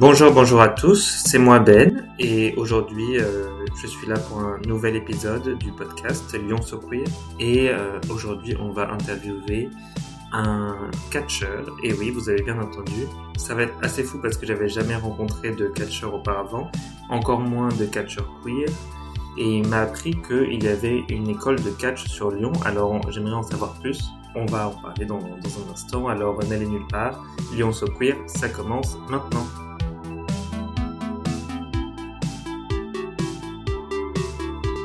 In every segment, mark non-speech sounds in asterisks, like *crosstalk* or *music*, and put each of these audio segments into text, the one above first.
Bonjour, bonjour à tous, c'est moi Ben et aujourd'hui euh, je suis là pour un nouvel épisode du podcast Lyon So Queer et euh, aujourd'hui on va interviewer un catcheur. Et oui vous avez bien entendu ça va être assez fou parce que j'avais jamais rencontré de catcheur auparavant encore moins de catcheur queer. Et il m'a appris qu'il y avait une école de catch sur Lyon. Alors j'aimerais en savoir plus. On va en parler dans, dans un instant. Alors n'allez nulle part. Lyon So Queer ça commence maintenant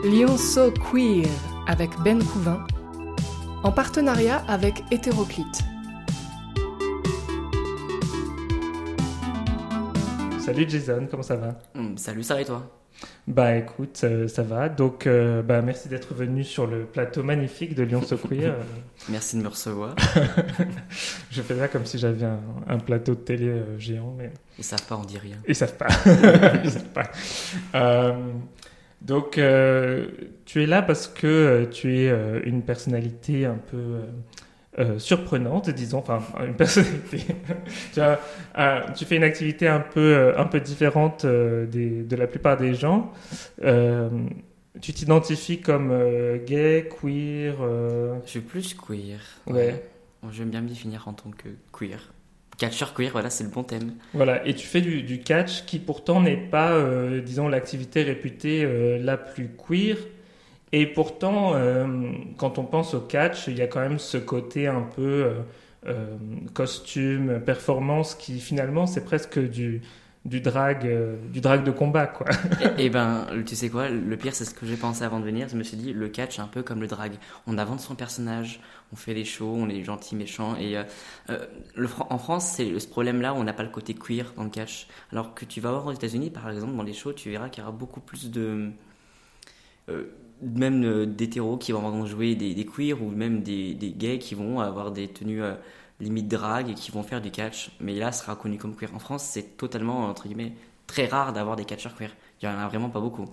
Lyon So Queer avec Ben Couvin, en partenariat avec Hétéroclite. Salut Jason, comment ça va? Hum, salut, ça va et toi? Bah écoute, euh, ça va. Donc euh, bah, merci d'être venu sur le plateau magnifique de Lyon So Queer. *laughs* Merci de me recevoir. *laughs* je fais ça comme si j'avais un, un plateau de télé euh, géant, mais Ils savent pas, on dit rien. ils savent pas. *laughs* ils savent pas. Donc euh, tu es là parce que euh, tu es euh, une personnalité un peu surprenante, disons, enfin *laughs* une personnalité. *laughs* tu, as, tu fais une activité un peu, un peu différente des, de la plupart des gens. Tu t'identifies comme gay, queer. Je suis plus queer. Ouais. Bon, J'aime bien me définir en tant que queer. Catcher queer, voilà, c'est le bon thème. Voilà, et tu fais du, catch qui pourtant n'est pas, euh, disons, l'activité réputée euh, la plus queer. Et pourtant, euh, quand on pense au catch, il y a quand même ce côté un peu costume, performance, qui finalement c'est presque du, du drag, euh, du drag de combat, quoi. et, *laughs* et ben, tu sais quoi, le pire, c'est ce que j'ai pensé avant de venir. Je me suis dit, le catch, un peu comme le drag. On invente son personnage, on fait des shows, on est gentil, méchant. Et euh, euh, le, en France, c'est ce problème-là, on n'a pas le côté queer dans le catch. Alors que tu vas voir aux États-Unis, par exemple, dans les shows, tu verras qu'il y aura beaucoup plus de. euh, même d'hétéros qui vont jouer des, des queers ou même des, des gays qui vont avoir des tenues limite drag et qui vont faire du catch. Mais là, sera reconnu comme queer. En France, c'est totalement, entre guillemets, très rare d'avoir des catcheurs queer. Il y en a vraiment pas beaucoup.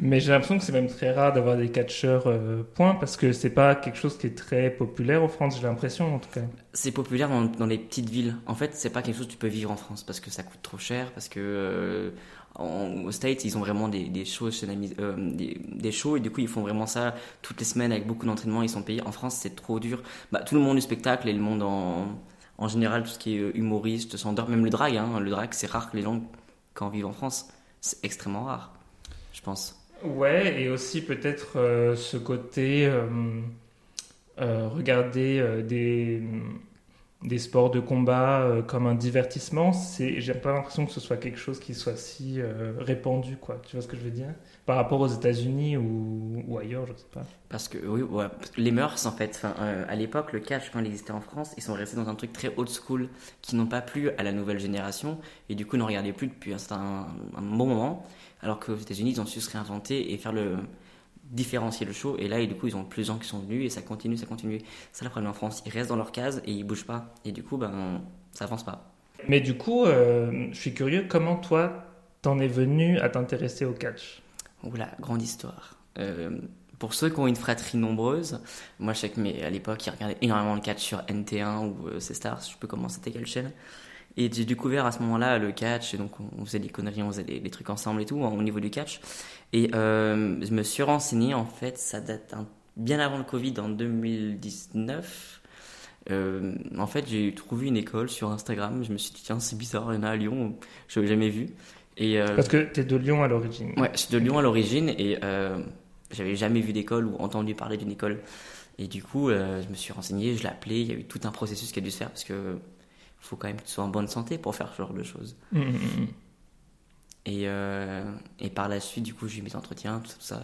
Mais j'ai l'impression que c'est même très rare d'avoir des catcheurs euh, point, parce que c'est pas quelque chose qui est très populaire en France, j'ai l'impression en tout cas. C'est populaire dans, dans les petites villes. En fait, c'est pas quelque chose que tu peux vivre en France parce que ça coûte trop cher, parce que euh, en- aux States, ils ont vraiment des, shows, euh, des, shows et du coup, ils font vraiment ça toutes les semaines avec beaucoup d'entraînement. Ils sont payés. En France, c'est trop dur. Bah, tout le monde du spectacle et le monde en, général, tout ce qui est euh, humoriste, s'endort. Même le drag, hein. le drag, c'est rare que les gens, quand vivent en France, c'est extrêmement rare, je pense. Ouais, et aussi peut-être euh, ce côté regarder des, des sports de combat euh, comme un divertissement, c'est, j'ai pas l'impression que ce soit quelque chose qui soit si euh, répandu, quoi. Tu vois ce que je veux dire? Par rapport aux États-Unis ou, ailleurs, je sais pas. Parce que oui, les mœurs en fait. Enfin, euh, à l'époque, le catch quand il existait en France, ils sont restés dans un truc très old school qui n'ont pas plu à la nouvelle génération et du coup n'en regardaient plus depuis un, un bon moment. Alors qu'aux États-Unis, ils ont su se réinventer et faire le différencier le show. Et là, et du coup, ils ont plus de gens qui sont venus et ça continue, ça continue. C'est le problème en France. Ils restent dans leur case et ils bougent pas. Et du coup, ben, ça avance pas. Mais du coup, euh, je suis curieux, comment toi, t'en es venu à t'intéresser au catch? Oula, grande histoire. Euh, pour ceux qui ont une fratrie nombreuse, moi je sais que mais à l'époque ils regardaient énormément le catch sur NT1 ou euh, C-Stars, je sais plus comment c'était quelle chaîne. Et j'ai découvert à ce moment-là le catch, et donc on, faisait des conneries, on faisait des, des trucs ensemble et tout, hein, au niveau du catch. Et euh, je me suis renseigné, en fait, ça date un- bien avant le Covid, en 2019. Euh, en fait, j'ai trouvé une école sur Instagram, je me suis dit, tiens, c'est bizarre, il y en a à Lyon, je l'avais jamais vu. Et, euh, Parce que t'es de Lyon à l'origine. Ouais, je suis de Lyon à l'origine et j'avais jamais vu d'école ou entendu parler d'une école. Et du coup, euh, je me suis renseigné, je l'ai appelé, il y a eu tout un processus qui a dû se faire parce que faut quand même que tu sois en bonne santé pour faire ce genre de choses. Mm, mm, mm. Et, euh, et par la suite, du coup, j'ai eu mes entretiens, tout ça, tout ça.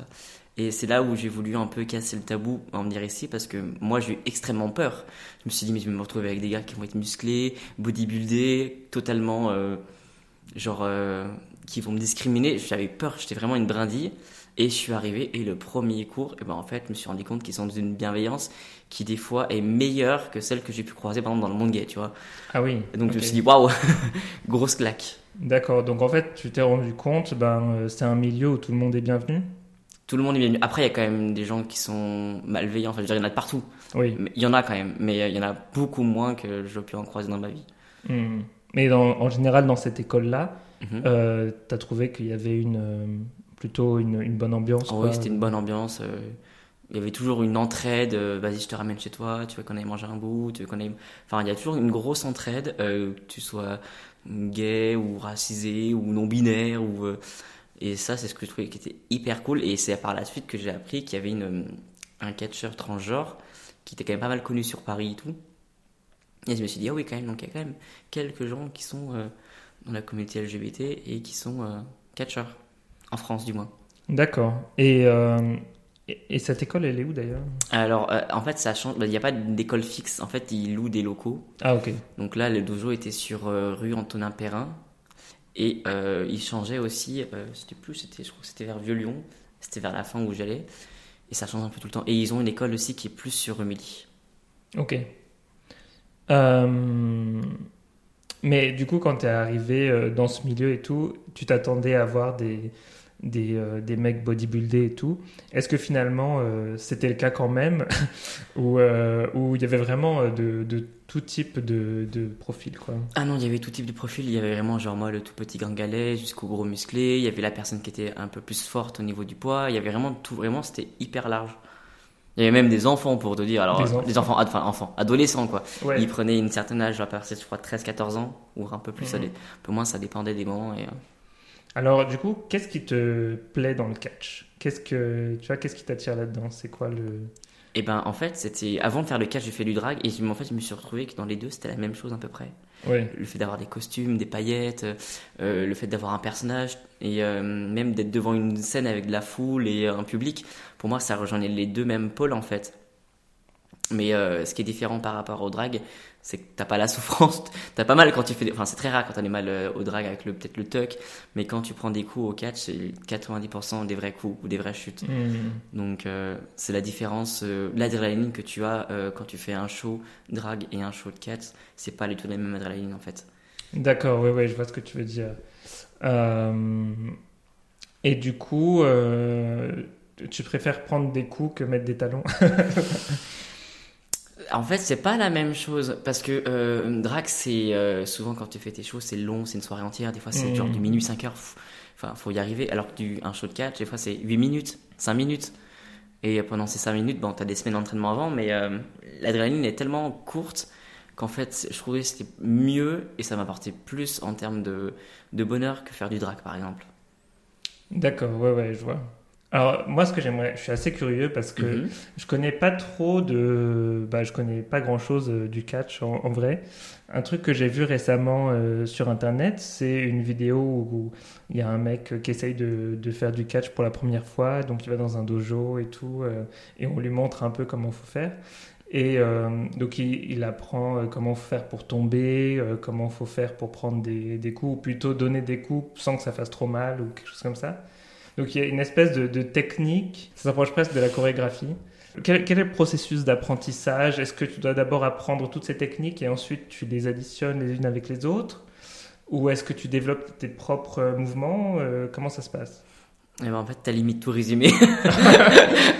Et c'est là où j'ai voulu un peu casser le tabou en venir ici parce que moi, j'ai eu extrêmement peur. Je me suis dit, mais je vais me retrouver avec des gars qui vont être musclés, bodybuildés, totalement, euh, genre, euh, qui vont me discriminer. J'avais peur, j'étais vraiment une brindille. Et je suis arrivé et le premier cours, et ben en fait, je me suis rendu compte qu'ils sont d'une bienveillance qui des fois est meilleure que celle que j'ai pu croiser par exemple dans le monde gay, tu vois. Ah oui. Et donc je me suis dit waouh, *laughs* grosse claque. D'accord, donc en fait, tu t'es rendu compte, ben, euh, c'est un milieu où tout le monde est bienvenu? Tout le monde est bienvenu. Après, il y a quand même des gens qui sont malveillants. Enfin, je veux dire, il y en a de partout. Oui. Mais il y en a quand même. Mais euh, il y en a beaucoup moins que j'ai pu en croiser dans ma vie. Hmm. Mais dans- en général, dans cette école-là, Mhm. euh, tu as trouvé qu'il y avait une, euh, plutôt une, une bonne ambiance Oh quoi? oui, c'était une bonne ambiance. euh, Il y avait toujours une entraide. euh, Vas-y, je te ramène chez toi. Tu veux qu'on aille manger un bout. Tu veux qu'on aille... Enfin, il y a toujours une grosse entraide, euh, que tu sois gay ou racisé ou non binaire ou. euh, Et ça, c'est ce que je trouvais qui était hyper cool. Et c'est par la suite que j'ai appris qu'il y avait une, un catcheur transgenre qui était quand même pas mal connu sur Paris et tout. Et je me suis dit, ah oui, quand même, donc il y a quand même quelques gens qui sont dans la communauté LGBT et qui sont catcheurs. En France, du moins. D'accord. Et, et, et cette école, elle est où d'ailleurs? Alors, euh, en fait, ça change. bah, Il n'y a pas d'école fixe. En fait, ils louent des locaux. Ah, ok. Donc là, le dojo était sur euh, rue Antonin Perrin. Et euh, il changeait aussi. euh, c'était plus, c'était, je crois que c'était vers Vieux-Lyon. C'était vers la fin où j'allais. Et ça change un peu tout le temps. Et ils ont une école aussi qui est plus sur Rumilly. Ok. Mais du coup, quand tu es arrivé dans ce milieu et tout, tu t'attendais à voir des, des, euh, des mecs bodybuildés et tout. Est-ce que finalement, euh, c'était le cas quand même *laughs* Ou euh, où il y avait vraiment de, de tout type de, de profil quoi? Ah non, il y avait tout type de profil. Il y avait vraiment, genre moi, le tout petit gringalet jusqu'au gros musclé. Il y avait la personne qui était un peu plus forte au niveau du poids. Il y avait vraiment tout. Vraiment, c'était hyper large. Il y avait même des enfants, pour te dire. Alors, Des enfants. des enfants, ad- enfin, enfants, adolescents, quoi. Ouais. Ils prenaient une certaine âge, à partir, je crois, 13-14 ans, ou un peu plus, ça Mhm. dé- un peu moins, ça dépendait des moments. Et, Alors, du coup, qu'est-ce qui te plaît dans le catch? Qu'est-ce que tu vois Qu'est-ce qui t'attire là-dedans? C'est quoi le Et ben, en fait, c'était avant de faire le catch, j'ai fait du drag, et en fait, je me suis retrouvé que dans les deux, c'était la même chose à peu près. Ouais. Le fait d'avoir des costumes, des paillettes, euh, le fait d'avoir un personnage, et euh, même d'être devant une scène avec de la foule et un public, pour moi, ça rejoignait les deux mêmes pôles en fait. Mais euh, ce qui est différent par rapport au drag, c'est que t'as pas la *laughs* souffrance. T'as pas mal quand tu fais. des- Enfin, c'est très rare quand t'as des mal euh, au drag avec le peut-être le tuck, mais quand tu prends des coups au catch, c'est 90% des vrais coups ou des vraies chutes. Hmm. Donc euh, c'est la différence, euh, l'adrénaline que tu as quand tu fais un show drag et un show de catch, c'est pas du tout la même adrénaline en fait. D'accord, ouais, ouais, je vois ce que tu veux dire. Et du coup, tu préfères prendre des coups que mettre des talons? *laughs* En fait, c'est pas la même chose parce que euh, drag, c'est euh, souvent quand tu fais tes shows, c'est long, c'est une soirée entière. Des fois, c'est genre du minuit 5 heures. Enfin, faut y arriver. Alors que du, un show de catch, des fois, c'est 8 minutes, 5 minutes. Et pendant ces 5 minutes, bon, t'as des semaines d'entraînement avant, mais euh, l'adrénaline est tellement courte qu'en fait, je trouvais que c'était mieux et ça m'apportait plus en termes de, de bonheur que faire du drag, par exemple. D'accord, ouais, ouais, je vois. Alors, moi, ce que j'aimerais, je suis assez curieux parce que Mhm. je connais pas trop de. Bah, je connais pas grand chose du catch en, en vrai. Un truc que j'ai vu récemment euh, sur internet, c'est une vidéo où il y a un mec qui essaye de, de faire du catch pour la première fois. Donc, il va dans un dojo et tout, euh, et on lui montre un peu comment faut faire. Et euh, donc, il, il apprend euh, comment faut faire pour tomber, euh, comment faut faire pour prendre des, des coups, ou plutôt donner des coups sans que ça fasse trop mal ou quelque chose comme ça. Donc il y a une espèce de, de technique, ça s'approche presque de la chorégraphie. Quel, quel est le processus d'apprentissage? Est-ce que tu dois d'abord apprendre toutes ces techniques et ensuite tu les additionnes les unes avec les autres? Ou est-ce que tu développes tes propres euh, mouvements? Euh, Comment ça se passe? Eh ben, en fait, t'as limite tout résumé. *laughs*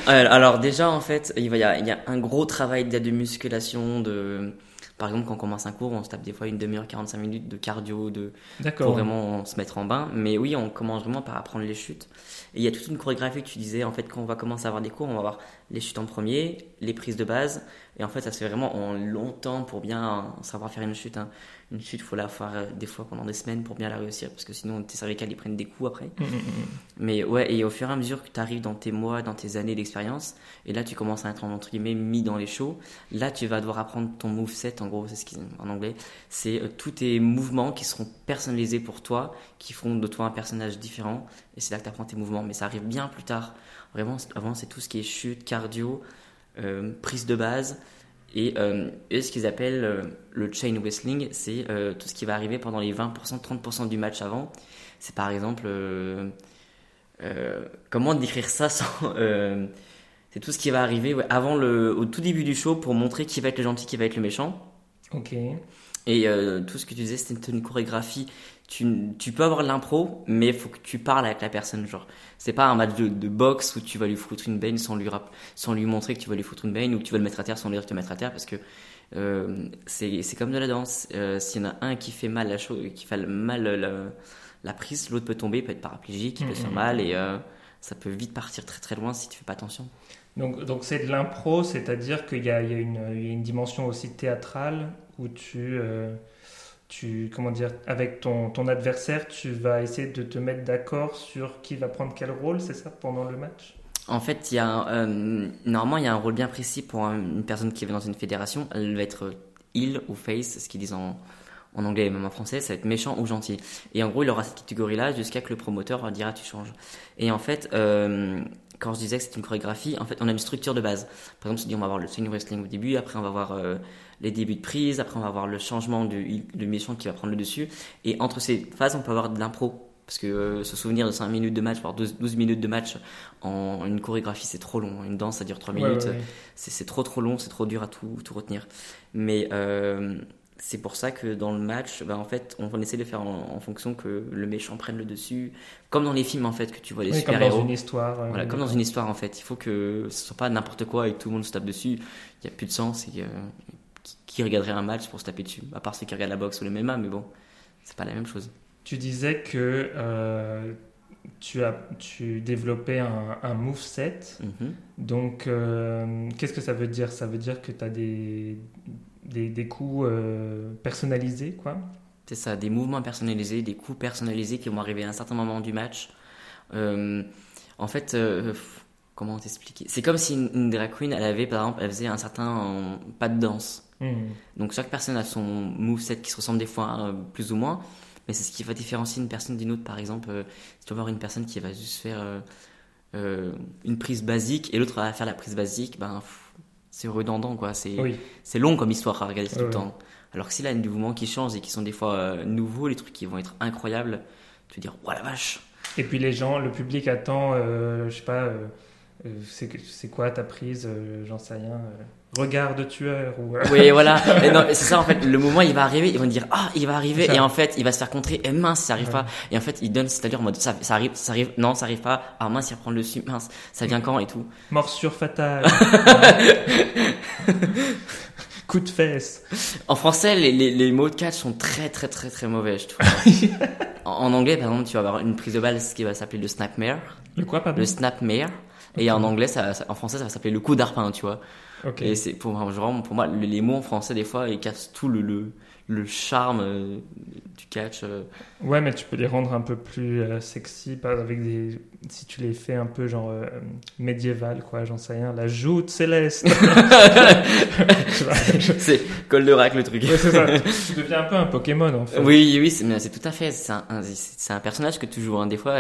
Euh, Alors déjà, en fait, il y a, il y a un gros travail de musculation. De... Par exemple, quand on commence un cours, on se tape des fois une demi-heure, 45 minutes de cardio, de... pour vraiment se mettre en bain. Mais oui, on commence vraiment par apprendre les chutes. Et il y a toute une chorégraphie que tu disais, en fait, quand on va commencer à avoir des cours, on va avoir les chutes en premier, les prises de base. Et en fait, ça se fait vraiment en longtemps pour bien savoir faire une chute. hein. Une chute, il faut la faire euh, des fois pendant des semaines pour bien la réussir, parce que sinon, tes cervicales, ils prennent des coups après. Mm, mm, mm. Mais ouais, et au fur et à mesure que tu arrives dans tes mois, dans tes années d'expérience, et là tu commences à être entre guillemets mis dans les shows, là tu vas devoir apprendre ton moveset, en gros, c'est ce qu'ils en anglais. C'est euh, tous tes mouvements qui seront personnalisés pour toi, qui feront de toi un personnage différent, et c'est là que tu apprends tes mouvements. Mais ça arrive bien plus tard. Vraiment, c'est- avant c'est tout ce qui est chute, cardio, euh, prise de base. Et euh, ce qu'ils appellent euh, le chain wrestling, c'est euh, tout ce qui va arriver pendant les 20%, 30% du match avant. C'est par exemple. euh, comment décrire ça sans. c'est tout ce qui va arriver avant le, au tout début du show pour montrer qui va être le gentil, qui va être le méchant. Ok. Et euh, tout ce que tu disais, c'était une chorégraphie. Tu, tu peux avoir de l'impro, mais il faut que tu parles avec la personne. Genre, c'est pas un match de, de boxe où tu vas lui foutre une baigne sans lui, rap- sans lui montrer que tu vas lui foutre une baigne ou que tu vas le mettre à terre sans lui dire de te mettre à terre parce que euh, c'est c'est comme de la danse. Euh, S'il y en a un qui fait mal la chose, qui fait mal la, la prise, l'autre peut tomber, peut être paraplégique, il peut se faire mal et euh, ça peut vite partir très très loin si tu fais pas attention. Donc, donc c'est de l'impro, c'est-à-dire qu'il y a, il y, il y a une dimension aussi théâtrale où tu, euh, tu comment dire, avec ton, ton adversaire, tu vas essayer de te mettre d'accord sur qui va prendre quel rôle, c'est ça, pendant le match? En fait, il y a euh, normalement il y a un rôle bien précis pour un- une personne qui va dans une fédération. Elle va être heel ou face, ce qu'ils disent en, en anglais et même en français, ça va être méchant ou gentil. Et en gros, il aura cette catégorie-là jusqu'à que le promoteur dira tu changes. Et en fait, euh, quand je disais que c'est une chorégraphie, en fait, on a une structure de base. Par exemple, on se dit on va avoir le swing wrestling au début, après on va voir euh, les débuts de prise, après on va voir le changement du, du méchant qui va prendre le dessus. Et entre ces phases, on peut avoir de l'impro. Parce que euh, se souvenir de 5 minutes de match, voire 12, 12 minutes de match en une chorégraphie, c'est trop long. Une danse, ça dure 3 Ouais, minutes. ouais, ouais. C'est c'est trop trop long, c'est trop dur à tout, tout retenir. Mais euh, c'est pour ça que dans le match, bah, en fait, on, essaie de faire en, en fonction que le méchant prenne le dessus. Comme dans les films, en fait, que tu vois les Oui, comme dans une histoire. euh, Voilà, comme dans une histoire, en fait. Il faut que ce soit pas n'importe quoi et que tout le monde se tape dessus. Il n'y a plus de sens. Et, euh, qui, regarderait un match pour se taper dessus? À part ceux qui regardent la boxe ou le MMA, mais bon, c'est pas la même chose. Tu disais que euh, tu, as, tu développais un, un moveset. Mhm. Donc, qu'est-ce que ça veut dire? Ça veut dire que tu as des, des, des coups euh, personnalisés, quoi C'est ça, des mouvements personnalisés, des coups personnalisés qui vont arriver à un certain moment du match. Euh, en fait, euh, comment t'expliquer? C'est comme si une, une drag queen, elle avait par exemple, elle faisait un certain pas de danse. Mhm. Donc chaque personne a son moveset qui se ressemble des fois plus ou moins, mais c'est ce qui va différencier une personne d'une autre. Par exemple, si tu vas voir une personne qui va juste faire une prise basique et l'autre va faire la prise basique, ben c'est redondant quoi. C'est Oui. c'est long comme histoire à regarder tout le temps. Alors que s'il a des mouvements qui changent et qui sont des fois euh, nouveaux, les trucs qui vont être incroyables, tu vas dire, oh la vache Et puis les gens, le public attend, euh, je sais pas, euh, c'est quoi ta prise J'en sais rien. Regard de tueur ou. euh, Oui, voilà. *laughs* Et non, c'est ça en fait. Le moment, il va arriver, ils vont dire, ah, il va arriver. Et en fait, il va se faire contrer. Et mince, ça arrive Ouais. pas. Et en fait, il donne, c'est-à-dire en mode, ça, ça arrive, ça arrive, non, ça arrive pas. Ah mince, il reprend le dessus. Mince, ça vient quand et tout. Morsure fatale. *laughs* *laughs* Coup de fesse. En français, les, les, les mots de catch sont très, très, très, très mauvais, je trouve. en, en anglais, par exemple, tu vas avoir une prise de balle, ce qui va s'appeler le snapmare. Le quoi, pardon? Le snapmare. Et en anglais, ça, ça- en français, ça va s'appeler le coup d'arpin, tu vois. Ok. Et c'est pour, vraiment, pour moi, le- les mots en français, des fois, ils cassent tout le, le, le charme euh, du catch. euh. Ouais, mais tu peux les rendre un peu plus euh, sexy, avec des. Si tu les fais un peu genre euh, médiéval, quoi, j'en sais rien. La joute céleste. Tu vois, je- c'est Goldorak, le truc. Ouais, c'est ça. Tu deviens un peu un Pokémon en fait. Oui, oui, c'est c'est tout à fait. C'est un, un- c'est un personnage que tu joues. hein. Des fois,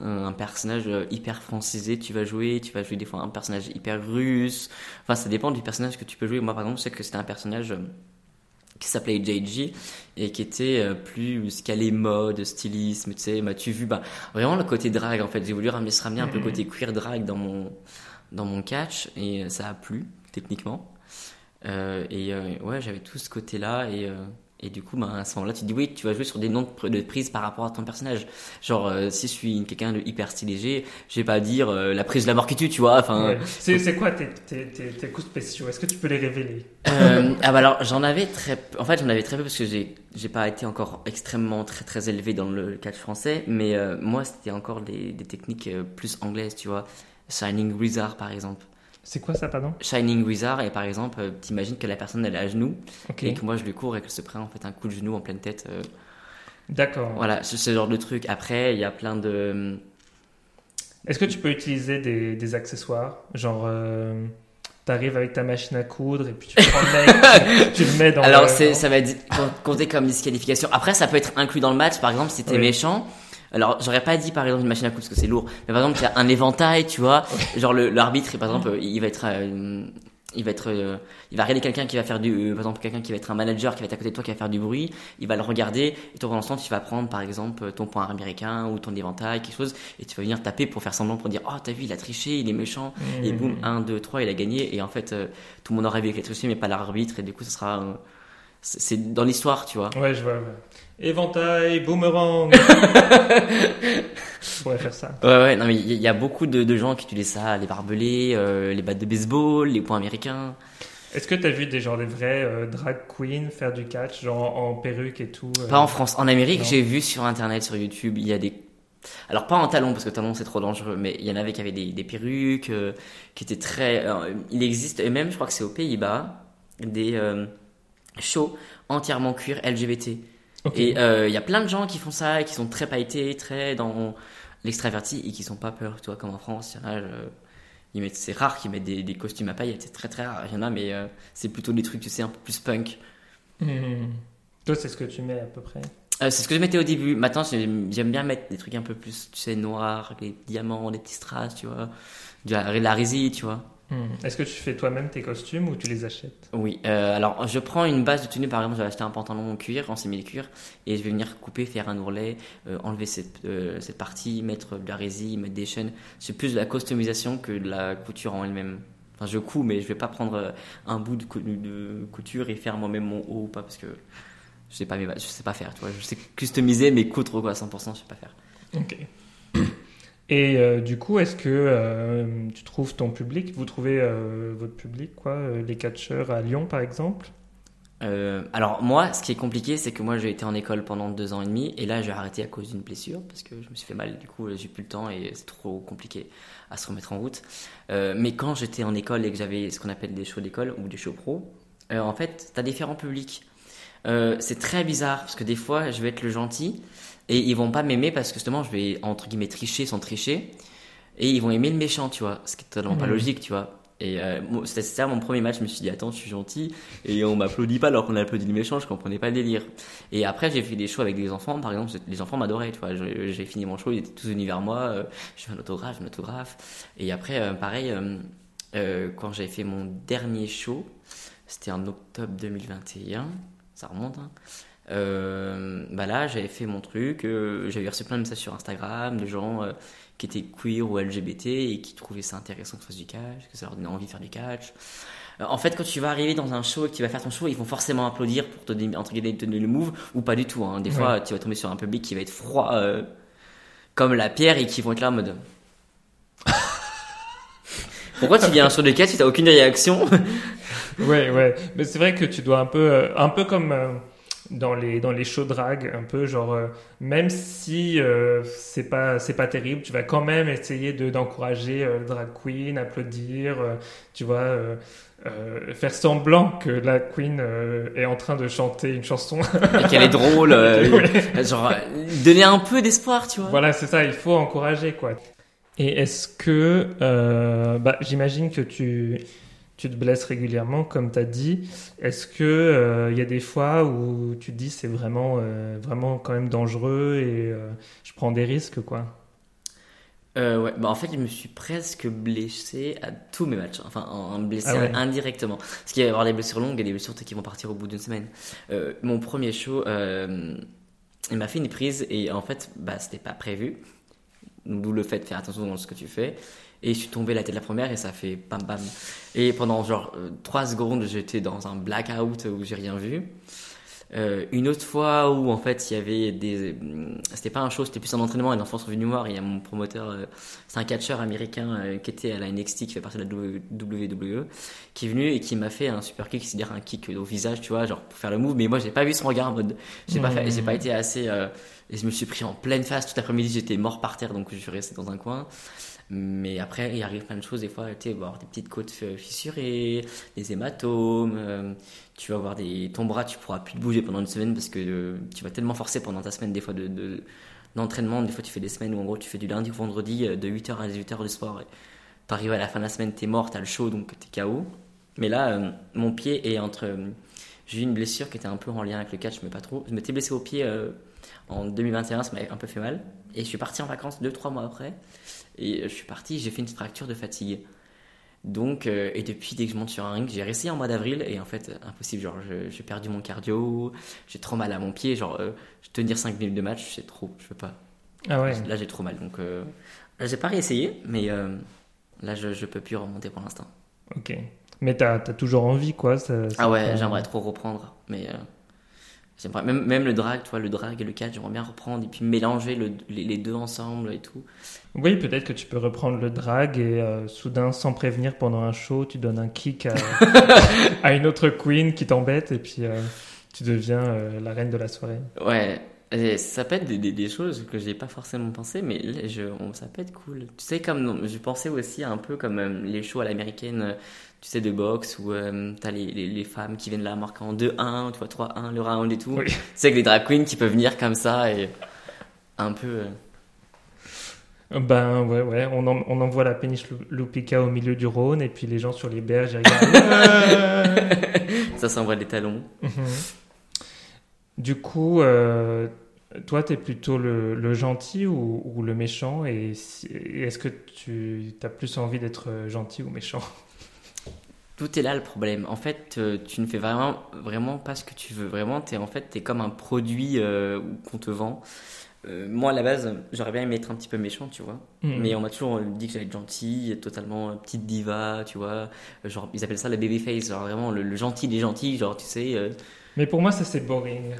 un personnage euh, hyper francisé, tu vas jouer. Tu vas jouer des fois un personnage hyper russe. Enfin, ça dépend du personnage que tu peux jouer. Moi, par exemple, je sais que c'était un personnage euh, qui s'appelait JG et qui était euh, plus scalé mode, stylisme. Tu sais, m'as-tu vu bah, Vraiment le côté drag, en fait. J'ai voulu ramener, se ramener un peu le Mhm. côté queer drag dans mon, dans mon catch et euh, ça a plu, techniquement. Euh, et euh, ouais, j'avais tout ce côté-là et, euh, et du coup, ben, à ce moment-là, tu te dis oui, tu vas jouer sur des noms de, pr- de prise par rapport à ton personnage. Genre, euh, si je suis quelqu'un de hyper stylé, je vais pas dire euh, la prise de la mort qui tue, tu vois. Enfin, Ouais. C'est c'est quoi tes, tes, tes, tes coups spéciaux Est-ce que tu peux les révéler? Euh, ah bah alors j'en avais très peu. En fait j'en avais très peu parce que j'ai j'ai pas été encore extrêmement très très élevé dans le catch français, mais moi c'était encore des, des techniques plus anglaises, tu vois. Shining Wizard par exemple. C'est quoi ça, pardon? Shining Wizard et par exemple euh, t'imagines que la personne elle est à genoux et que moi je lui cours et qu'elle se prend en fait un coup de genou en pleine tête. euh, D'accord. voilà, ce, ce genre de truc. Après il y a plein de Est-ce que tu peux utiliser des, des accessoires? Genre, euh, t'arrives avec ta machine à coudre et puis tu prends le mec, tu, *laughs* tu le mets dans Alors le- ça va être com- compté comme disqualification. Après, ça peut être inclus dans le match. Par exemple, si t'es Oui. méchant. Alors, j'aurais pas dit par exemple une machine à coudre parce que c'est lourd. Mais par exemple, il y a un éventail, tu vois. *laughs* Genre l'arbitre, par exemple, il va être, euh, il va être, euh, il va regarder quelqu'un qui va faire du, euh, par exemple, quelqu'un qui va être un manager qui va être à côté de toi qui va faire du bruit. Il va le regarder et toi, pendant ce temps, tu vas prendre par exemple ton point américain ou ton éventail, quelque chose, et tu vas venir taper pour faire semblant pour dire, oh t'as vu, il a triché, il est méchant. Et Mhm. boum, 1, 2, 3, il a gagné. Et en fait, euh, tout le monde aura vu qu'il a triché, mais pas l'arbitre. Et du coup, ce sera. C'est dans l'histoire, tu vois. Ouais, je vois. ouais. Éventail, boomerang. *laughs* Je pourrais faire ça. Ouais, ouais, non, mais il y, a beaucoup de, de gens qui utilisent ça les barbelés, euh, les battes de baseball, les points américains. Est-ce que tu as vu des genre des vrais euh, drag queens faire du catch, genre en perruque et tout euh? Pas en France. En Amérique, j'ai vu sur internet, sur YouTube, il y a des. Alors, pas en talons, parce que talons c'est trop dangereux, mais il y en avait qui avaient des, des perruques, euh, qui étaient très. il existe, et même, je crois que c'est aux Pays-Bas, des euh, shows entièrement cuir LGBT. Et euh, il y a plein de gens qui font ça, et qui sont très pailletés, très dans l'extraverti, et qui sont pas peur, tu vois, comme en France. Il y en a, euh, ils mettent, c'est rare qu'ils mettent des, des costumes à paillettes, c'est très très rare. Il y en a, mais euh, c'est plutôt des trucs, tu sais, un peu plus punk. Hmm. Toi, c'est ce que tu mets à peu près? Euh, c'est ce que je mettais au début. Maintenant, j'aime j'aime bien mettre des trucs un peu plus, tu sais, noirs, les diamants, les petits strass, tu vois. De la, la résille, tu vois. Hmm. Est-ce que tu fais toi-même tes costumes ou tu les achètes? Oui. euh, alors, je prends une base de tenue, par exemple, je vais acheter un pantalon en cuir, en simili-cuir, et je vais venir couper, faire un ourlet, euh, enlever cette, euh, cette partie, mettre de la résille, mettre des chaînes. C'est plus de la customisation que de la couture en elle-même. Enfin, je couds, mais je vais pas prendre un bout de, cou- de couture et faire moi-même mon haut ou pas, parce que je sais pas, mes je sais pas faire, tu vois. Je sais customiser, mais coudre, quoi, à 100%, je sais pas faire. Ok. Et euh, du coup, est-ce que euh, tu trouves ton public? Vous trouvez euh, votre public, quoi? Les catcheurs à Lyon, par exemple? Alors moi, ce qui est compliqué, c'est que moi j'ai été en école pendant deux ans et demi et là j'ai arrêté à cause d'une blessure parce que je me suis fait mal. Du coup, j'ai plus le temps et c'est trop compliqué à se remettre en route. Mais quand j'étais en école et que j'avais ce qu'on appelle des shows d'école ou des shows pro, en fait, t'as différents publics. C'est très bizarre parce que des fois, je vais être le gentil et ils vont pas m'aimer parce que justement, je vais entre guillemets tricher sans tricher et ils vont aimer le méchant, tu vois. Ce qui est totalement pas logique, tu vois. Et euh, c'était ça mon premier match. Je me suis dit, attends, je suis gentil et on m'applaudit pas alors qu'on a applaudi le méchant. Je comprenais pas le délire. Et après, j'ai fait des shows avec des enfants. Par exemple, les enfants m'adoraient, tu vois. J'ai fini mon show, ils étaient tous venus vers moi. euh, je fais un autographe, un autographe. Et après, euh, pareil, euh, quand j'ai fait mon dernier show, c'était en octobre 2021. Ça remonte, hein. Euh, bah là, j'avais fait mon truc. euh, j'avais reçu plein de messages sur Instagram de gens euh, qui étaient queer ou LGBT et qui trouvaient ça intéressant que je fasse du catch, que ça leur donnait envie de faire du catch. Euh, en fait, quand tu vas arriver dans un show et que tu vas faire ton show, ils vont forcément applaudir pour te donner, entre guillemets, te donner le move ou pas du tout. Hein. Des fois, tu vas tomber sur un public qui va être froid euh, comme la pierre et qui vont être là en mode. *laughs* Pourquoi tu viens à un show de catch si t'as aucune réaction? Ouais, ouais. Mais c'est vrai que tu dois un peu, euh, un peu comme euh, dans les dans les shows drag, un peu genre euh, même si euh, c'est pas c'est pas terrible, tu vas quand même essayer de d'encourager euh, le drag queen, applaudir, euh, tu vois, faire semblant que la queen est en train de chanter une chanson. et qu'elle est drôle, *laughs* Ouais. genre donner un peu d'espoir, tu vois. Voilà, c'est ça, il faut encourager, quoi. Et est-ce que, bah, j'imagine que tu, tu te blesses régulièrement, comme tu as dit. Est-ce que euh, il y a des fois où tu te dis c'est vraiment, euh, vraiment quand même dangereux et euh, je prends des risques, quoi? Ouais, bah en fait, je me suis presque blessé à tous mes matchs. Enfin, en, en blessé Ah ouais. indirectement. Parce qu'il va y avoir des blessures longues et des blessures qui vont partir au bout d'une semaine. Mon premier show, il m'a fait une prise et en fait, bah, c'était pas prévu. D'où le fait de faire attention dans ce que tu fais. Et je suis tombé la tête la première et ça fait bam bam. Et pendant genre 3 secondes, j'étais dans un blackout où j'ai rien vu. Euh, une autre fois où en fait il y avait des c'était pas un show c'était plus un entraînement et les enfants sont venus voir il y a mon promoteur euh, c'est un catcheur américain euh, qui était à la NXT qui fait partie de la WWE qui est venu et qui m'a fait un super kick c'est-à-dire un kick au visage tu vois genre pour faire le move. Mais moi j'ai pas vu son regard en mode j'ai pas fait pas été assez euh, et je me suis pris en pleine face. Tout l'après-midi j'étais mort par terre donc je suis resté dans un coin mais après il arrive plein de choses des fois tu sais avoir des petites côtes fissurées des hématomes euh, tu vas avoir des ton bras tu pourras plus te bouger pendant une semaine parce que euh, tu vas tellement forcer pendant ta semaine des fois de, de d'entraînement. Des fois tu fais des semaines où en gros tu fais du lundi au vendredi euh, de 8h à 18h du soir et t'arrives à la fin de la semaine t'es mort t'as le chaud donc t'es KO mais là mon pied est entre j'ai eu une blessure qui était un peu en lien avec le catch mais pas trop. Je m'étais blessé au pied en 2021 ça m'avait un peu fait mal. Et je suis parti en vacances 2-3 mois après et je suis parti j'ai fait une fracture de fatigue donc, euh, et depuis, dès que je monte sur un ring, j'ai réessayé en mois d'avril et en fait, impossible. Genre, j'ai perdu mon cardio, j'ai trop mal à mon pied. Genre, euh, tenir 5 minutes de match, c'est trop, je peux pas. Ah ouais. Là, j'ai trop mal. Donc, euh, là, j'ai pas réessayé, mais euh, là, je, je peux plus remonter pour l'instant. Ok. Mais t'as as toujours envie, quoi. ça- ça Ah ouais, j'aimerais trop reprendre, mais euh, J'aimerais même, même le drag, tu vois, le drag et le catch, j'aimerais bien reprendre et puis mélanger le- les, les deux ensemble et tout. Oui, peut-être que tu peux reprendre le drag et euh, soudain, sans prévenir pendant un show, tu donnes un kick à, *laughs* à une autre queen qui t'embête et puis euh, tu deviens euh, la reine de la soirée. Ouais, et ça peut être des, des, des choses que j'ai pas forcément pensé, mais là, je, on- ça peut être cool. Tu sais, comme je pensais aussi un peu comme les shows à l'américaine, tu sais, de boxe où euh, t'as les, les, les femmes qui viennent là marquer en 2-1, tu vois, 3-1, le round et tout. Oui. C'est que les drag queens qui peuvent venir comme ça et un peu. euh, Ben ouais, ouais, on, en- on envoie la péniche Lu- Lupica au milieu du Rhône et puis les gens sur les berges ils regardent. *laughs* ça s'envoie des talons. Mhm. Du coup, euh, toi, t'es plutôt le, le gentil ou, ou le méchant et, si- est-ce que tu as plus envie d'être gentil ou méchant? Tout est là le problème. En fait, tu ne fais vraiment, vraiment pas ce que tu veux. Vraiment, t'es en fait, t'es comme un produit euh, qu'on te vend. Euh, moi, à la base, j'aurais bien aimé être un petit peu méchant, tu vois. Mhm. Mais on m'a toujours dit que j'allais être gentil, totalement euh, petite diva, tu vois. Genre, ils appellent ça le babyface, genre vraiment le, le gentil des gentils, genre, tu sais. euh, Mais pour moi, ça c'est boring.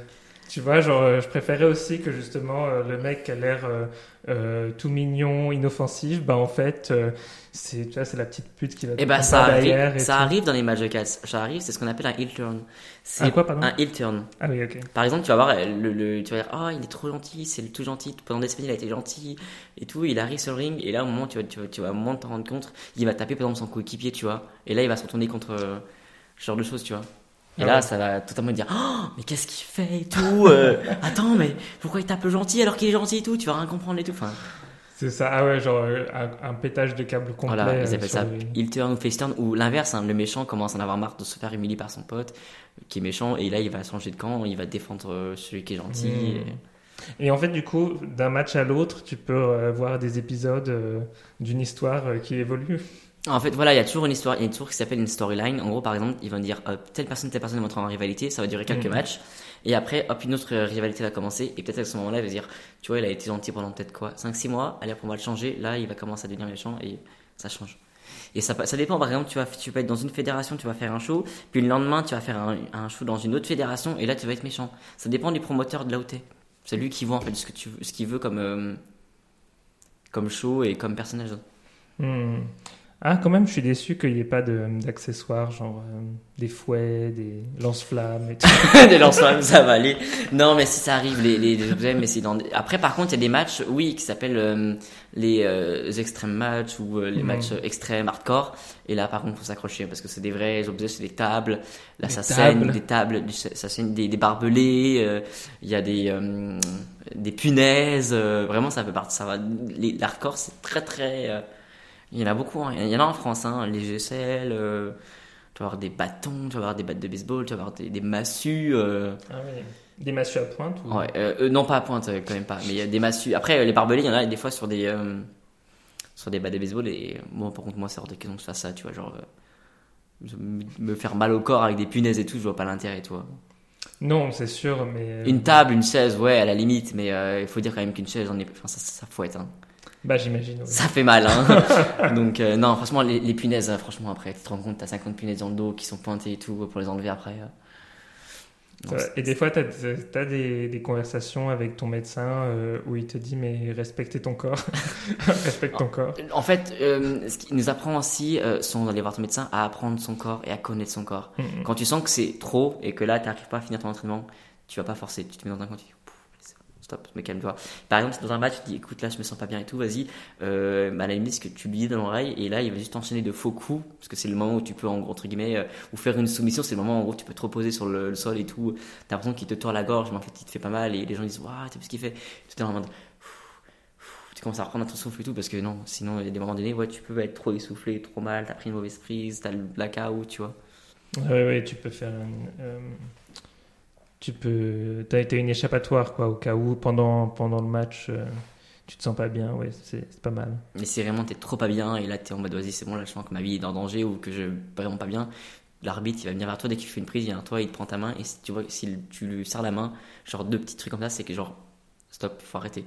Tu vois, genre, euh, je préférais aussi que justement euh, le mec qui a l'air euh, tout mignon, inoffensif, bah en fait, euh, c'est tu vois, c'est la petite pute qui va Eh ben, prendre ça, par derrière arrive, et ça tout. arrive dans les matchs de cats. Ça arrive, c'est ce qu'on appelle un heel turn. C'est Un quoi, pardon un heel turn. Ah oui, ok. Par exemple, tu vas voir, le, le- tu vas dire, ah, il est trop gentil, c'est le tout gentil. Pendant des semaines, il a été gentil et tout. Il arrive sur le ring et là, au moment, tu vas, tu vas, tu vas au moment t'en rendre compte, il va taper par exemple son coéquipier, tu vois. Et là, il va se retourner contre euh, ce genre de choses, tu vois. Et Ah là, ouais. ça va totalement dire, oh, mais qu'est-ce qu'il fait et tout. euh, *laughs* attends, mais pourquoi il tape le gentil alors qu'il est gentil et tout Tu vas rien comprendre et tout. Enfin, C'est ça, ah ouais, genre euh, un, un pétage de câble complet. voilà, euh, ils appellent sur ça le ring. heel turn ou face turn ou l'inverse. hein, le méchant commence à en avoir marre de se faire humilier par son pote qui est méchant et là, il va changer de camp, il va défendre euh, celui qui est gentil. Hmm. et- Et en fait, du coup, d'un match à l'autre, tu peux euh, voir des épisodes euh, d'une histoire euh, qui évolue. En fait, voilà, il y a toujours une histoire, il y a toujours qui s'appelle une storyline. En gros, par exemple, ils vont dire euh, telle personne, telle personne va entrer en rivalité, ça va durer quelques Mhm. matchs, et après, hop, une autre euh, rivalité va commencer, et peut-être à ce moment-là, il va dire, tu vois, il a été gentil pendant peut-être quoi, 5-6 mois, allez, on va le changer, là, il va commencer à devenir méchant, et ça change. Et ça, ça dépend, par exemple, tu, vas, tu peux être dans une fédération, tu vas faire un show, puis le lendemain, tu vas faire un, un show dans une autre fédération, et là, tu vas être méchant. Ça dépend du promoteur de là où t'es. C'est lui qui voit, en fait, ce qu'il veut comme, euh, comme show et comme personnage. Hmm. Ah, quand même, je suis déçu qu'il n'y ait pas de- d'accessoires, genre euh, des fouets, des lance-flammes et tout. *laughs* des lance-flammes, ça va aller. Non, mais si ça arrive, les, les, les objets, mais c'est dans. des- Après, par contre, il y a des matchs, oui, qui s'appellent euh, les euh, extrêmes matchs ou euh, les Mhm. matchs extrêmes hardcore. Et là, par contre, faut s'accrocher parce que c'est des vrais objets, c'est des tables. Là, Des ça saigne, tables. des tables, du- ça saigne des, des barbelés. euh, Il y a des euh, des punaises. euh, vraiment, ça peut partir. Ça va. L'hardcore, c'est très très. Il y en a beaucoup. hein. Il y en a en France, hein. Les GSL. euh, tu vas avoir des bâtons, tu vas avoir des battes de baseball, tu vas avoir des, des massues. euh, Ah oui. Des massues à pointe ou... Ouais, euh, non pas à pointe quand même pas, mais il y a des massues. Après, les barbelés, il y en a des fois sur des sur des battes de baseball et moi, par contre, moi, c'est hors de question que je fasse ça, tu vois, genre me faire mal au corps avec des punaises et tout, je vois pas l'intérêt, tu vois. Non, c'est sûr, mais... Une table, une chaise, ouais, à la limite, mais euh, il faut dire quand même qu'une chaise, on est, enfin, ça, ça, ça fouette, hein. Bah, j'imagine, oui. Ça fait mal, hein. *laughs* Donc, euh, non, franchement, les, les punaises, euh, franchement, après, tu te rends compte, t'as 50 punaises dans le dos qui sont pointées et tout pour les enlever après. euh. Non, Et des fois, tu as, des, des conversations avec ton médecin euh, où il te dit mais respectez ton corps, *laughs* respecte ton corps. En fait, euh, ce qui nous apprend aussi, euh, sans aller voir ton médecin, à apprendre son corps et à connaître son corps. Mhm. Quand tu sens que c'est trop et que là, tu n'arrives pas à finir ton entraînement, tu vas pas forcer. Tu te mets dans un coin, tu dis stop, mais calme-toi. Par exemple, dans un match, tu dis écoute, là, je me sens pas bien et tout, vas-y, euh, bah, à la limite, que tu lui dans l'oreille, et là, il va juste enchaîner de faux coups, parce que c'est le moment où tu peux, en gros, entre guillemets, euh, ou faire une soumission, c'est le moment en gros, tu peux te reposer sur le, sol et tout. T'as l'impression qu'il te tord la gorge, mais en fait, il te fait pas mal, et les gens disent waouh, t'as vu ce qu'il fait. Tu en mode tu commences à reprendre ton souffle et tout parce que non, sinon il y a des moments donnés, ouais, tu peux être trop essoufflé, trop mal, t'as pris une mauvaise prise, t'as le blackout, tu vois. Ouais, ouais, tu peux faire. un- euh, tu peux. T'as été une échappatoire, quoi, au cas où pendant, pendant le match, euh, tu te sens pas bien, ouais, c'est pas mal. Mais si vraiment t'es trop pas bien et là t'es en mode vas-y, c'est bon, là je sens que ma vie est en danger ou que je vraiment pas bien, l'arbitre il va venir vers toi dès qu'il fait une prise, il vient vers toi, il te prend ta main et si tu vois, si tu lui serres la main, genre deux petits trucs comme ça, c'est que genre stop, faut arrêter.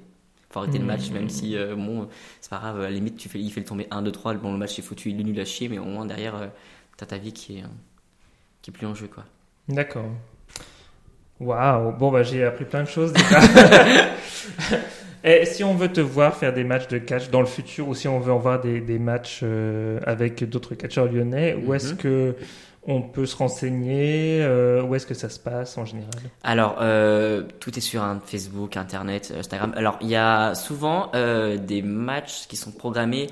Faut arrêter le match, même si euh, bon, c'est pas grave, à la limite tu fais, il fait le tomber 1, 2, 3, bon, le match est foutu, il est nul à chier, mais au moins derrière, euh, t'as ta vie qui est, qui est plus en jeu quoi. D'accord. Waouh, bon bah j'ai appris plein de choses déjà. *laughs* Et si on veut te voir faire des matchs de catch dans le futur ou si on veut en voir des, des matchs euh, avec d'autres catcheurs lyonnais, où est-ce Mhm. que on peut se renseigner euh, Où est-ce que ça se passe en général? Alors, euh, tout est sur un Facebook, Internet, euh, Instagram. Alors, il y a souvent euh, des matchs qui sont programmés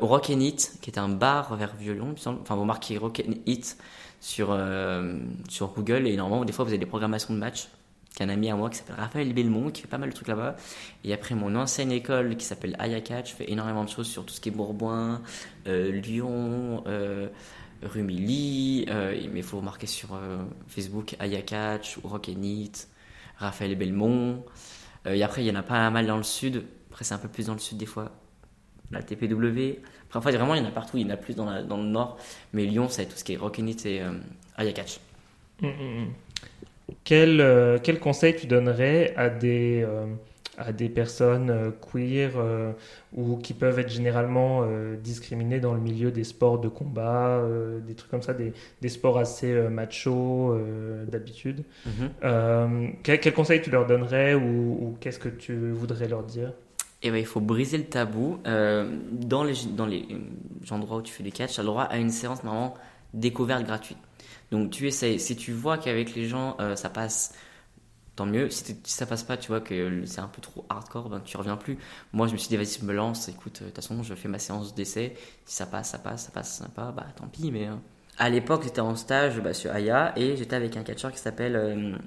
au Rock and Eat, qui est un bar vers Violon, il me semble. Enfin, vous marquez Rock and Eat sur, euh, sur Google et normalement, des fois, vous avez des programmations de matchs. Qu'un ami à moi qui s'appelle Raphaël Belmont, qui fait pas mal de trucs là-bas. Et après, mon ancienne école qui s'appelle Aya Catch fait énormément de choses sur tout ce qui est Bourboin, euh, Lyon, euh, Rumilly, euh, mais il faut remarquer sur Facebook Aya Catch ou Rock and Eat, Raphaël Belmont. Et après, il y en a pas mal dans le sud. Après, c'est un peu plus dans le sud des fois. La TPW. Après, en fait, vraiment, il y en a partout. Il y en a plus dans, la- dans le nord. Mais Lyon, c'est tout ce qui est Rock and Eat et euh, Aya Catch. Mm, mm. Quel, euh, quel conseil tu donnerais à des, euh, à des personnes euh, queer ou qui peuvent être généralement discriminées dans le milieu des sports de combat, des trucs comme ça, des, des sports assez macho euh, d'habitude? Euh, quel, quel conseil tu leur donnerais ou, ou qu'est-ce que tu voudrais leur dire? Et ben, il faut briser le tabou. Euh, dans les, euh, endroits où tu fais des catchs, tu as le droit à une séance normalement découverte gratuite. Donc tu essayes. Si tu vois qu'avec les gens euh, ça passe, tant mieux. Si, si ça passe pas, tu vois que c'est un peu trop hardcore, ben tu reviens plus. Moi je me suis dit vas-y je me lance. Écoute, de toute façon je fais ma séance d'essai. Si ça passe, ça passe, ça passe, ça passe pas, bah tant pis. Mais euh, à l'époque j'étais en stage bah, sur Aya et j'étais avec un catcheur qui s'appelle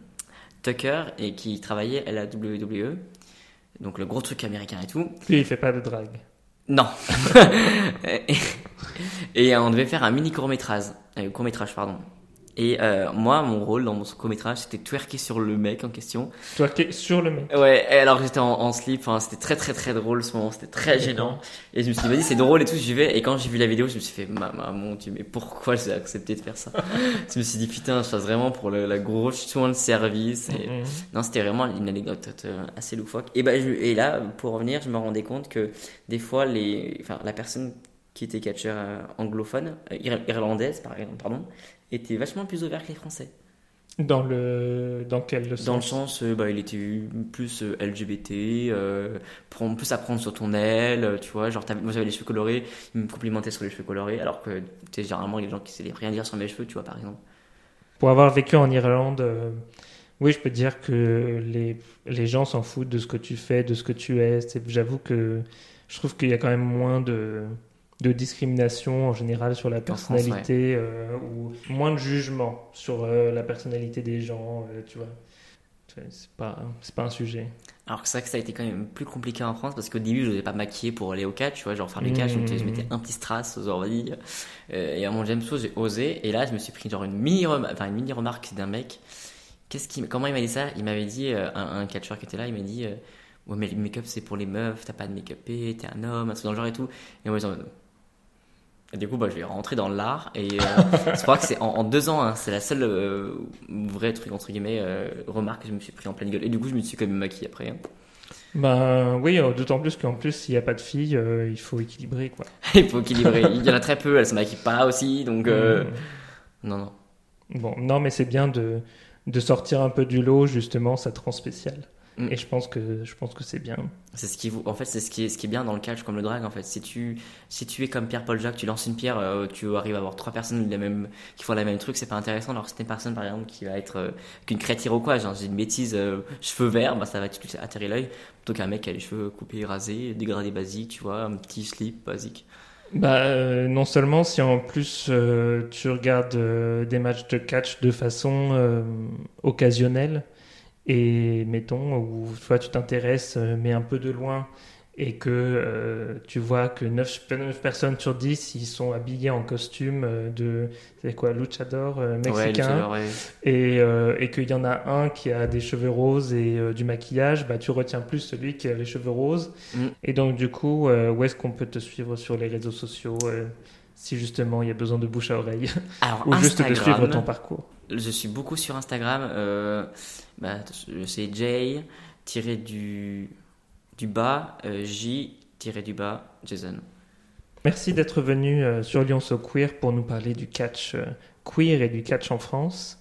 Tucker et qui travaillait à la WWE. Donc le gros truc américain et tout. Lui, il fait pas de drague. Non. *laughs* et, et on devait faire un mini court métrage, court métrage pardon. Et euh, moi, mon rôle dans mon court métrage, c'était twerker sur le mec en question. Es sur le mec. Ouais. Et alors j'étais en, en slip. Enfin, c'était très très très drôle ce moment. C'était très gênant. Et je me suis dit vas-y c'est drôle et tout. J'y vais. Et quand j'ai vu la vidéo, je me suis fait maman mon dieu mais pourquoi j'ai accepté de faire ça? *laughs* Je me suis dit putain je fasse vraiment pour le, la grosse soin de service. Et, Mhm. non, c'était vraiment une anecdote euh, assez loufoque. Et, ben, je- et là, pour revenir, je me rendais compte que des fois, les, enfin, la personne qui était catcheur euh, anglophone, euh, ir- irlandaise par exemple, pardon, était vachement plus ouvert que les Français. Dans le dans quel sens? Dans le sens, euh, bah, il était plus euh, LGBT, euh, plus à prendre sur ton aile, tu vois. Genre, moi j'avais les cheveux colorés, il me complimentait sur les cheveux colorés, alors que, tu sais, généralement, les gens qui savaient rien dire sur mes cheveux, tu vois, par exemple. Pour avoir vécu en Irlande, euh, oui, je peux dire que les, les gens s'en foutent de ce que tu fais, de ce que tu es. J'avoue que je trouve qu'il y a quand même moins de, de discrimination en général sur la France, personnalité euh, ou moins de jugement sur euh, la personnalité des gens, euh, tu vois. C'est pas, c'est pas un sujet. Alors que c'est vrai que ça a été quand même plus compliqué en France parce qu'au début je n'osais pas maquiller pour aller au catch, tu vois, genre faire les catchs, Mmh. donc je mettais un petit strass aux oreilles. Euh, et à mon saut j'ai osé et là je me suis pris genre une mini, rem- enfin, une mini remarque d'un mec. Qu'est-ce qui, comment il m'a dit ça? Il m'avait dit, un, un catcheur qui était là, il m'a dit, ouais mais le make-up c'est pour les meufs, t'as pas de make-upé, t'es un homme, un truc dans le genre et tout. Et moi mode, et du coup, bah, je vais rentrer dans l'art et euh, *laughs* je crois que c'est en, en deux ans, hein, c'est la seule euh, vraie truc entre guillemets euh, remarque que je me suis pris en pleine gueule. Et du coup, je me suis quand même maquillé après. hein. Ben oui, euh, d'autant plus qu'en plus, s'il n'y a pas de filles, il faut équilibrer, quoi. *laughs* Il faut équilibrer. Il y en a très peu, elles se maquillent pas aussi, donc euh, Mm. non, non. Bon, non, mais c'est bien de, de sortir un peu du lot, justement, ça te rend spécial. Mm. Et je pense que, je pense que c'est bien. C'est ce qui vous, en fait, c'est ce qui est, ce qui est bien dans le catch comme le drag. En fait, si tu, si tu es comme Pierre-Paul Jacques, tu lances une pierre, euh, tu arrives à avoir trois personnes la même, qui font la même truc, c'est pas intéressant. Alors, si t'es une personne, par exemple, qui va être euh, qu'une crête iroquoise, genre, j'ai une bêtise, euh, cheveux verts, bah, ça va atterrir l'œil. Plutôt qu'un mec qui a les cheveux coupés, rasés, dégradés basiques, tu vois, un petit slip basique. Bah, euh, non seulement si en plus euh, tu regardes euh, des matchs de catch de façon euh, occasionnelle et mettons où toi tu t'intéresses euh, mais un peu de loin et que euh, tu vois que 9, personnes sur 10 ils sont habillés en costume euh, de c'est quoi luchador euh, Ouais, mexicain luchador, ouais. et, euh, et qu'il y en a un qui a des cheveux roses et euh, du maquillage, bah, tu retiens plus celui qui a les cheveux roses. Mm. Et donc, du coup, euh, où est-ce qu'on peut te suivre sur les réseaux sociaux euh, si justement il y a besoin de bouche à oreille? Alors, *laughs* ou juste de suivre ton parcours? Je suis beaucoup sur Instagram. Euh, bah, c'est J tiré du du bas euh, J tiré du bas Jason. Merci d'être venu euh, sur Lyon So Queer pour nous parler du catch queer et du catch en France.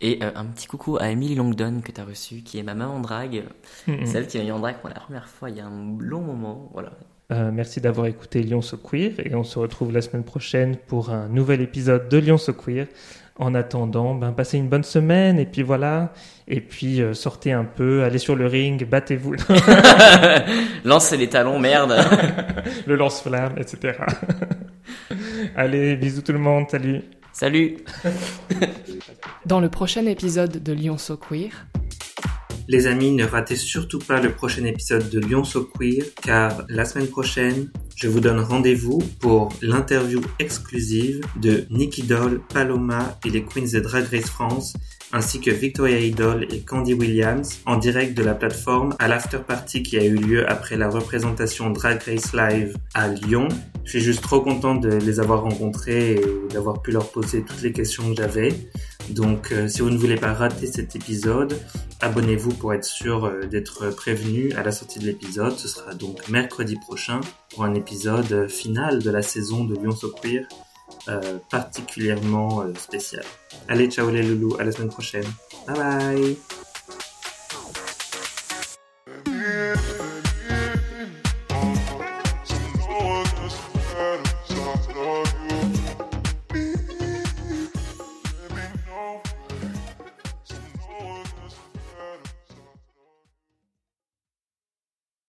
Et un petit coucou à Emily Longdon que tu as reçu, qui est ma maman drague, Mhm. celle qui m'a mis en drague pour la première fois il y a un long moment. Voilà. Euh, merci d'avoir écouté Lyon So Queer et on se retrouve la semaine prochaine pour un nouvel épisode de Lyon So Queer. En attendant, ben, passez une bonne semaine et puis voilà. Et puis euh, sortez un peu, allez sur le ring, battez-vous *laughs* Lancez les talons, merde. *laughs* le lance-flamme, etc. *laughs* allez, bisous tout le monde, salut. Salut. Dans le prochain épisode de Lyon So Queer, Les amis, ne ratez surtout pas le prochain épisode de Lyon So Queer, car la semaine prochaine, je vous donne rendez-vous pour l'interview exclusive de Nicky Doll, Paloma et les Queens de Drag Race France, ainsi que Victoria Idol et Candy Williams, en direct de la plateforme à l'after party qui a eu lieu après la représentation Drag Race Live à Lyon. Je suis juste trop content de les avoir rencontrés et d'avoir pu leur poser toutes les questions que j'avais. Donc, euh, si vous ne voulez pas rater cet épisode, abonnez-vous pour être sûr euh, d'être prévenu à la sortie de l'épisode. Ce sera donc mercredi prochain pour un épisode euh, final de la saison de Lyon So particulièrement spécial. Allez, ciao les loulous, à la semaine prochaine. Bye bye